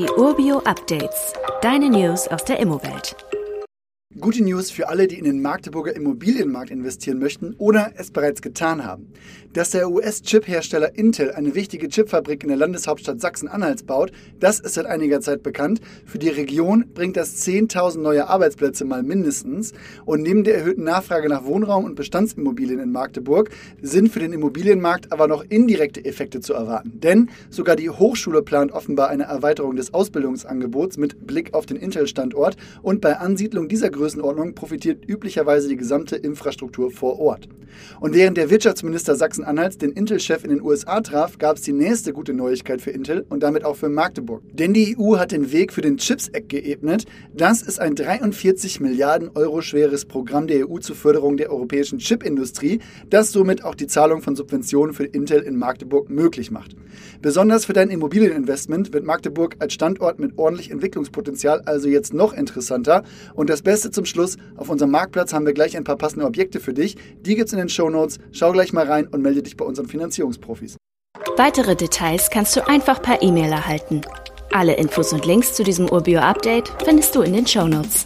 Die Urbio Updates. Deine News aus der Immowelt. Gute News für alle, die in den Magdeburger Immobilienmarkt investieren möchten oder es bereits getan haben. Dass der US-Chip-Hersteller Intel eine wichtige Chipfabrik in der Landeshauptstadt Sachsen-Anhalts baut, das ist seit einiger Zeit bekannt. Für die Region bringt das 10.000 neue Arbeitsplätze mal mindestens. Und neben der erhöhten Nachfrage nach Wohnraum und Bestandsimmobilien in Magdeburg sind für den Immobilienmarkt aber noch indirekte Effekte zu erwarten. Denn sogar die Hochschule plant offenbar eine Erweiterung des Ausbildungsangebots mit Blick auf den Intel-Standort und bei Ansiedlung dieser Größenordnung profitiert üblicherweise die gesamte Infrastruktur vor Ort. Und während der Wirtschaftsminister Sachsen-Anhalts den Intel-Chef in den USA traf, gab es die nächste gute Neuigkeit für Intel und damit auch für Magdeburg. Denn die EU hat den Weg für den Chips Act geebnet. Das ist ein 43 Milliarden Euro schweres Programm der EU zur Förderung der europäischen Chipindustrie, das somit auch die Zahlung von Subventionen für Intel in Magdeburg möglich macht. Besonders für dein Immobilieninvestment wird Magdeburg als Standort mit ordentlich Entwicklungspotenzial also jetzt noch interessanter. Und das Beste zum Schluss, auf unserem Marktplatz haben wir gleich ein paar passende Objekte für dich. Die gibt es in den Show Notes. Schau gleich mal rein und melde dich bei unseren Finanzierungsprofis. Weitere Details kannst du einfach per E-Mail erhalten. Alle Infos und Links zu diesem Urbio-Update findest du in den Show Notes.